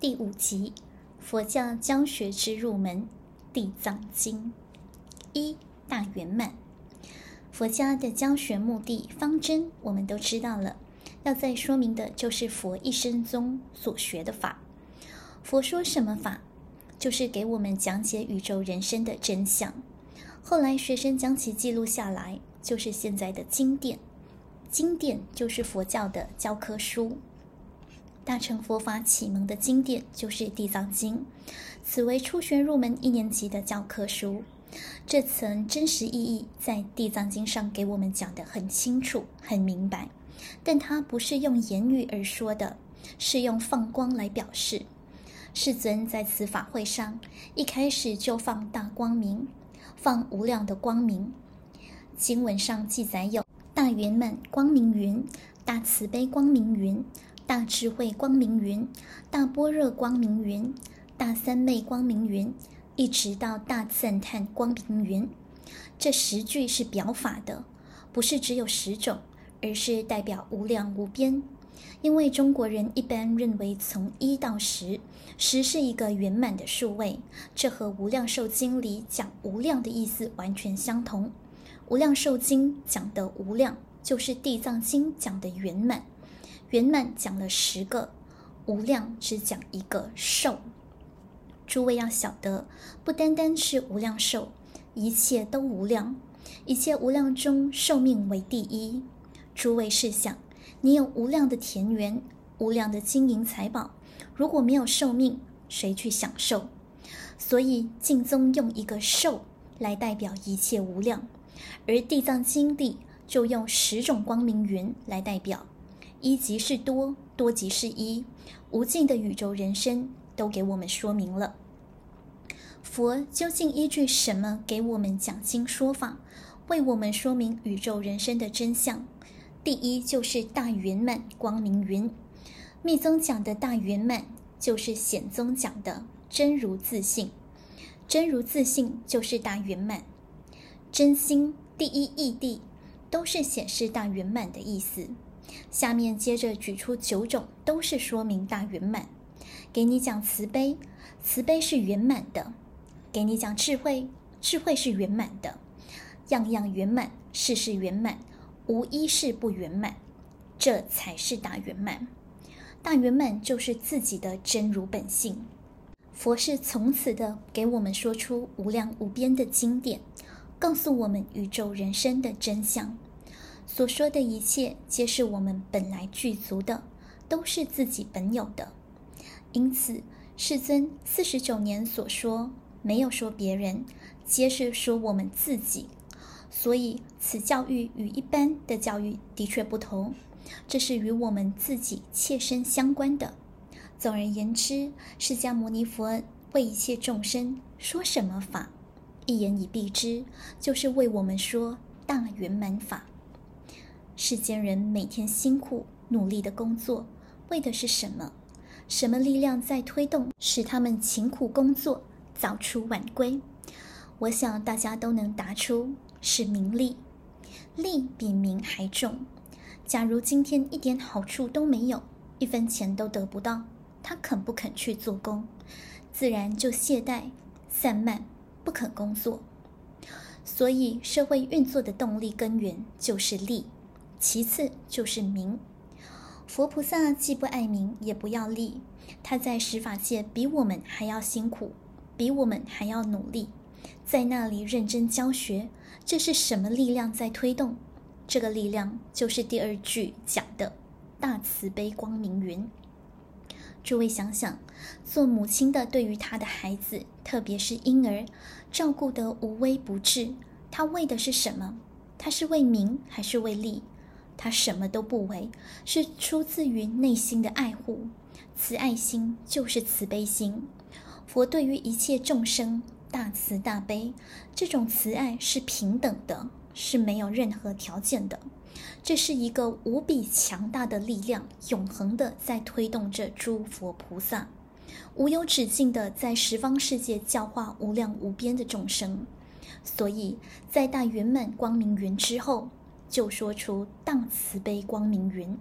第五集：佛教教学之入门，《地藏经》一大圆满。佛家的教学目的方针，我们都知道了。要再说明的就是佛一生中所学的法。佛说什么法？就是给我们讲解宇宙人生的真相。后来学生将其记录下来，就是现在的经典。经典就是佛教的教科书。大乘佛法启蒙的经典就是《地藏经》，此为初学入门一年级的教科书。这层真实意义在《地藏经》上给我们讲得很清楚、很明白，但它不是用言语而说的，是用放光来表示。世尊在此法会上一开始就放大光明，放无量的光明。经文上记载有大圆满光明云、大慈悲光明云。大智慧光明云、大般若光明云、大三昧光明云，一直到大赞叹光明云，这十句是表法的，不是只有十种，而是代表无量无边。因为中国人一般认为从一到十，十是一个圆满的数位，这和《无量寿经》里讲无量的意思完全相同。《无量寿经》讲的无量，就是《地藏经》讲的圆满。圆满讲了十个，无量只讲一个寿。诸位要晓得，不单单是无量寿，一切都无量，一切无量中寿命为第一。诸位试想，你有无量的田园，无量的金银财宝，如果没有寿命，谁去享受？所以净宗用一个寿来代表一切无量，而地藏经地就用十种光明云来代表。一即是多，多即是一，无尽的宇宙人生都给我们说明了。佛究竟依据什么给我们讲经说法，为我们说明宇宙人生的真相？第一就是大圆满光明云。密宗讲的大圆满，就是显宗讲的真如自信。真如自信就是大圆满。真心第一义谛，都是显示大圆满的意思。下面接着举出九种，都是说明大圆满。给你讲慈悲，慈悲是圆满的；给你讲智慧，智慧是圆满的。样样圆满，事事圆满，无一事不圆满，这才是大圆满。大圆满就是自己的真如本性。佛是从此的给我们说出无量无边的经典，告诉我们宇宙人生的真相。所说的一切，皆是我们本来具足的，都是自己本有的。因此，世尊四十九年所说，没有说别人，皆是说我们自己。所以，此教育与一般的教育的确不同，这是与我们自己切身相关的。总而言之，释迦牟尼佛为一切众生说什么法，一言以蔽之，就是为我们说大圆满法。世间人每天辛苦努力的工作，为的是什么？什么力量在推动，使他们勤苦工作，早出晚归？我想大家都能答出，是名利。利比名还重。假如今天一点好处都没有，一分钱都得不到，他肯不肯去做工？自然就懈怠、散漫，不肯工作。所以社会运作的动力根源就是利。其次就是名，佛菩萨既不爱名，也不要利，他在十法界比我们还要辛苦，比我们还要努力，在那里认真教学。这是什么力量在推动？这个力量就是第二句讲的大慈悲光明云。诸位想想，做母亲的对于她的孩子，特别是婴儿，照顾得无微不至，她为的是什么？她是为名还是为利？他什么都不为，是出自于内心的爱护，慈爱心就是慈悲心。佛对于一切众生大慈大悲，这种慈爱是平等的，是没有任何条件的。这是一个无比强大的力量，永恒的在推动着诸佛菩萨，无有止境的在十方世界教化无量无边的众生。所以在大圆满光明云之后。就说出荡慈悲光明云，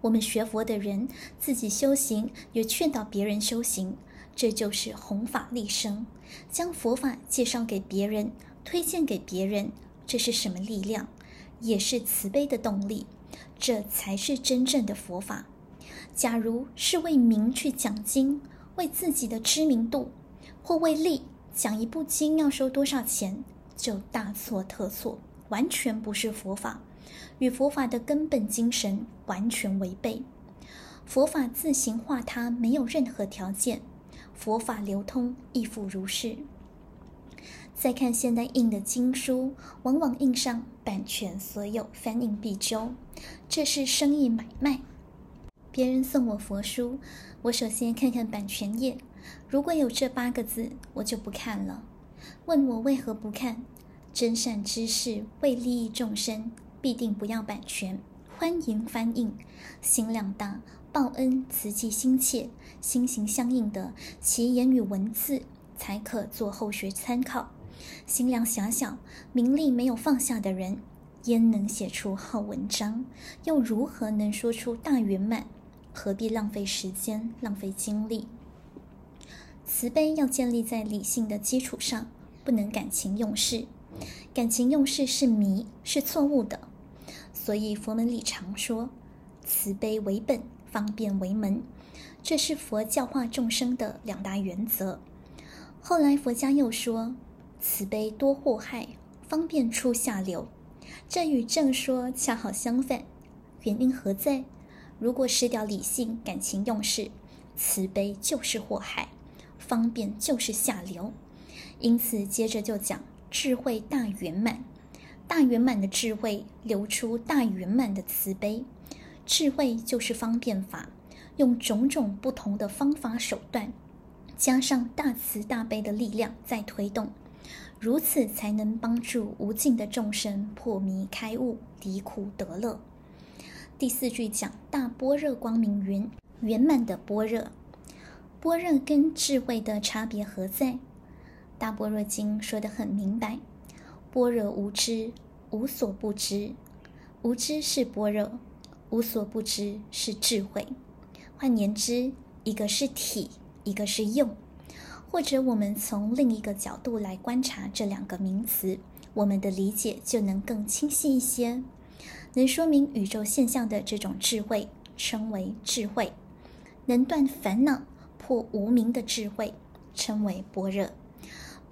我们学佛的人自己修行，也劝导别人修行，这就是弘法利生，将佛法介绍给别人，推荐给别人，这是什么力量？也是慈悲的动力，这才是真正的佛法。假如是为名去讲经，为自己的知名度，或为利讲一部经要收多少钱，就大错特错，完全不是佛法。与佛法的根本精神完全违背。佛法自行化他，没有任何条件。佛法流通亦复如是。再看现代印的经书，往往印上版权所有，翻印必究，这是生意买卖。别人送我佛书，我首先看看版权页，如果有这八个字，我就不看了。问我为何不看？真善知识为利益众生。必定不要版权，欢迎翻印，心量大，报恩慈济心切，心行相应的，其言语文字才可做后学参考。心量狭小，名利没有放下的人，焉能写出好文章？又如何能说出大圆满？何必浪费时间，浪费精力？慈悲要建立在理性的基础上，不能感情用事。感情用事是迷，是错误的。所以佛门里常说，慈悲为本，方便为门，这是佛教化众生的两大原则。后来佛家又说，慈悲多祸害，方便出下流，这与正说恰好相反。原因何在？如果失掉理性，感情用事，慈悲就是祸害，方便就是下流。因此接着就讲智慧大圆满。大圆满的智慧流出大圆满的慈悲，智慧就是方便法，用种种不同的方法手段，加上大慈大悲的力量在推动，如此才能帮助无尽的众生破迷开悟，离苦得乐。第四句讲大般若光明云，圆满的般若，般若跟智慧的差别何在？大般若经说得很明白。般若无知，无所不知。无知是般若，无所不知是智慧。换言之，一个是体，一个是用。或者我们从另一个角度来观察这两个名词，我们的理解就能更清晰一些。能说明宇宙现象的这种智慧，称为智慧；能断烦恼、破无明的智慧，称为般若。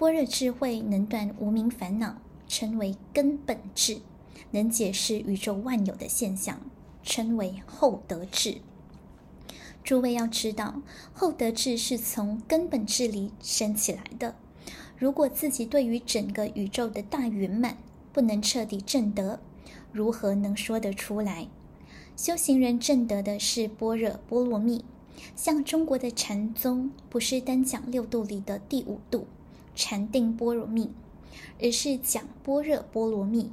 般若智慧能断无明烦恼。称为根本智，能解释宇宙万有的现象，称为后得智。诸位要知道，后得智是从根本智里生起来的。如果自己对于整个宇宙的大圆满不能彻底证得，如何能说得出来？修行人证得的是般若波罗蜜，像中国的禅宗，不是单讲六度里的第五度禅定般若蜜。而是讲般若波罗蜜，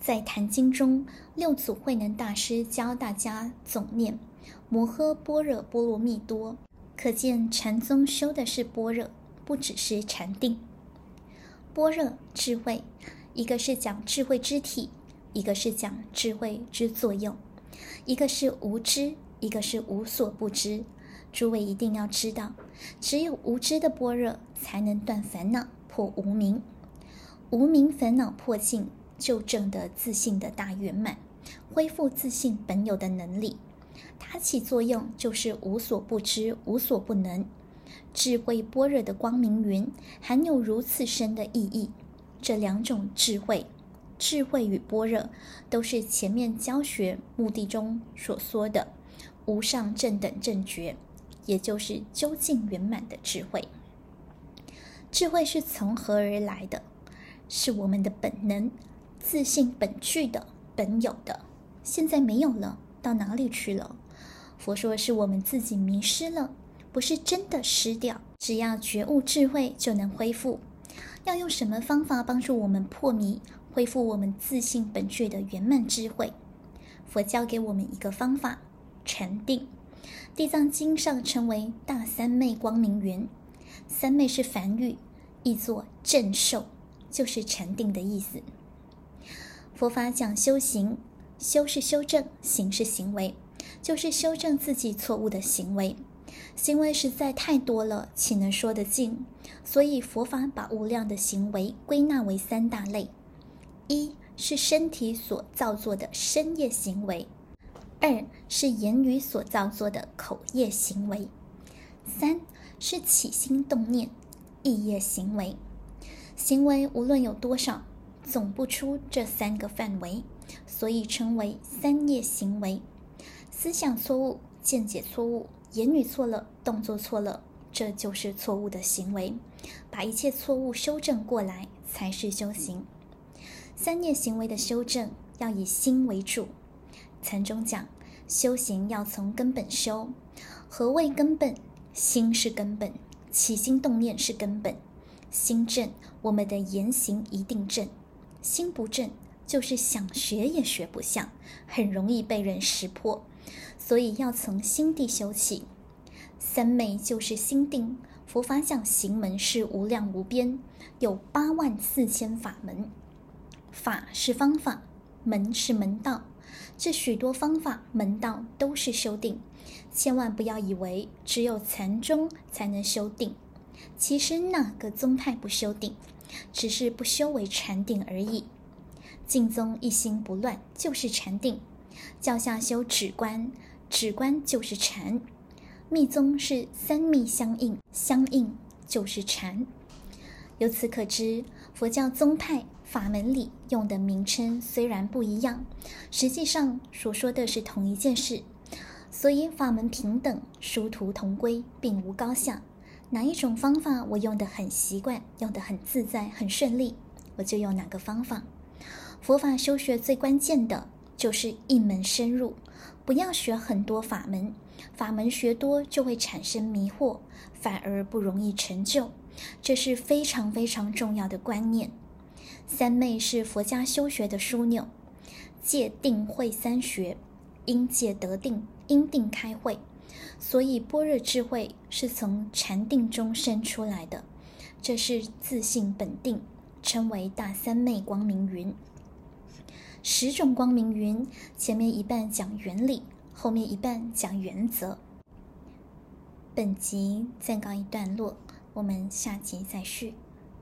在《坛经》中，六祖慧能大师教大家总念“摩诃般若波罗蜜多”，可见禅宗修的是般若，不只是禅定。般若智慧，一个是讲智慧之体，一个是讲智慧之作用，一个是无知，一个是无所不知。诸位一定要知道，只有无知的般若，才能断烦恼、破无明。无明烦恼破尽，就证得自信的大圆满，恢复自信本有的能力。它起作用就是无所不知，无所不能。智慧般若的光明云，含有如此深的意义。这两种智慧，智慧与般若，都是前面教学目的中所说的无上正等正觉，也就是究竟圆满的智慧。智慧是从何而来的？是我们的本能、自信本具的、本有的，现在没有了，到哪里去了？佛说是我们自己迷失了，不是真的失掉。只要觉悟智慧，就能恢复。要用什么方法帮助我们破迷，恢复我们自信本具的圆满智慧？佛教给我们一个方法：禅定。地藏经上称为大三昧光明云，三昧是梵语，译作正受。就是禅定的意思。佛法讲修行，修是修正，行是行为。就是修正自己错误的行为。行为实在太多了，岂能说得尽？所以佛法把无量的行为归纳为三大类：一是身体所造作的身业行为；二是言语所造作的口业行为；三是起心动念意业行为。行为无论有多少，总不出这三个范围，所以称为三业行为。思想错误、见解错误、言语错了、动作错了，这就是错误的行为。把一切错误修正过来，才是修行。三业行为的修正要以心为主。禅中讲，修行要从根本修。何谓根本？心是根本，起心动念是根本。心正，我们的言行一定正；心不正，就是想学也学不像，很容易被人识破。所以要从心地修起。三昧就是心定。佛法讲行门是无量无边，有八万四千法门。法是方法，门是门道。这许多方法门道都是修定。千万不要以为只有禅宗才能修定。其实哪个宗派不修定，只是不修为禅定而已。净宗一心不乱就是禅定，教下修止观，止观就是禅。密宗是三密相应，相应就是禅。由此可知，佛教宗派法门里用的名称虽然不一样，实际上所说的是同一件事。所以法门平等，殊途同归，并无高下。哪一种方法我用得很习惯，用得很自在、很顺利，我就用哪个方法。佛法修学最关键的就是一门深入，不要学很多法门，法门学多就会产生迷惑，反而不容易成就。这是非常非常重要的观念。三昧是佛家修学的枢纽，戒定慧三学，因戒得定，因定开慧。所以，般若智慧是从禅定中生出来的，这是自性本定，称为大三昧光明云。十种光明云，前面一半讲原理，后面一半讲原则。本集暂告一段落，我们下集再续。